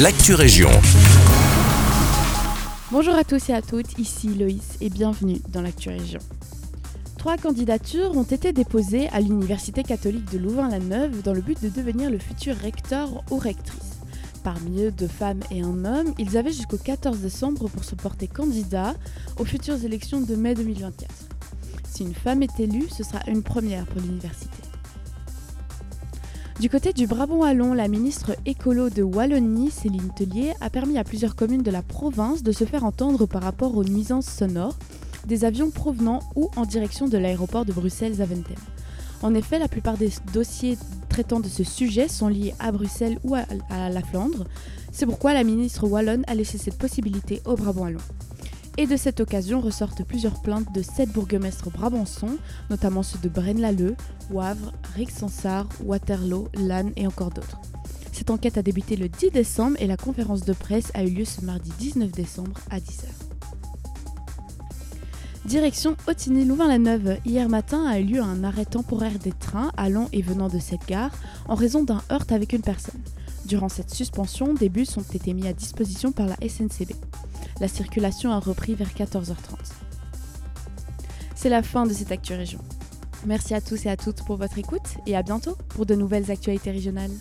l'actu région. Bonjour à tous et à toutes, ici Loïs et bienvenue dans l'actu région. Trois candidatures ont été déposées à l'Université catholique de Louvain-la-Neuve dans le but de devenir le futur recteur ou rectrice. Parmi eux, deux femmes et un homme, ils avaient jusqu'au 14 décembre pour se porter candidat aux futures élections de mai 2024. Si une femme est élue, ce sera une première pour l'université. Du côté du Brabant-Wallon, la ministre écolo de Wallonie, Céline Tellier, a permis à plusieurs communes de la province de se faire entendre par rapport aux nuisances sonores des avions provenant ou en direction de l'aéroport de Bruxelles-Zaventem. En effet, la plupart des dossiers traitant de ce sujet sont liés à Bruxelles ou à, la Flandre. C'est pourquoi la ministre wallonne a laissé cette possibilité au Brabant-Wallon. Et de cette occasion ressortent plusieurs plaintes de sept bourgmestres brabançons, notamment ceux de Braine-l'Alleud, Wavre, Rixensart, Waterloo, Lannes et encore d'autres. Cette enquête a débuté le 10 décembre et la conférence de presse a eu lieu ce mardi 19 décembre à 10h. Direction Otigny-Louvain-la-Neuve. Hier matin a eu lieu un arrêt temporaire des trains allant et venant de cette gare en raison d'un heurt avec une personne. Durant cette suspension, des bus ont été mis à disposition par la SNCB. La circulation a repris vers 14h30. C'est la fin de cette Actu Région. Merci à tous et à toutes pour votre écoute et à bientôt pour de nouvelles actualités régionales.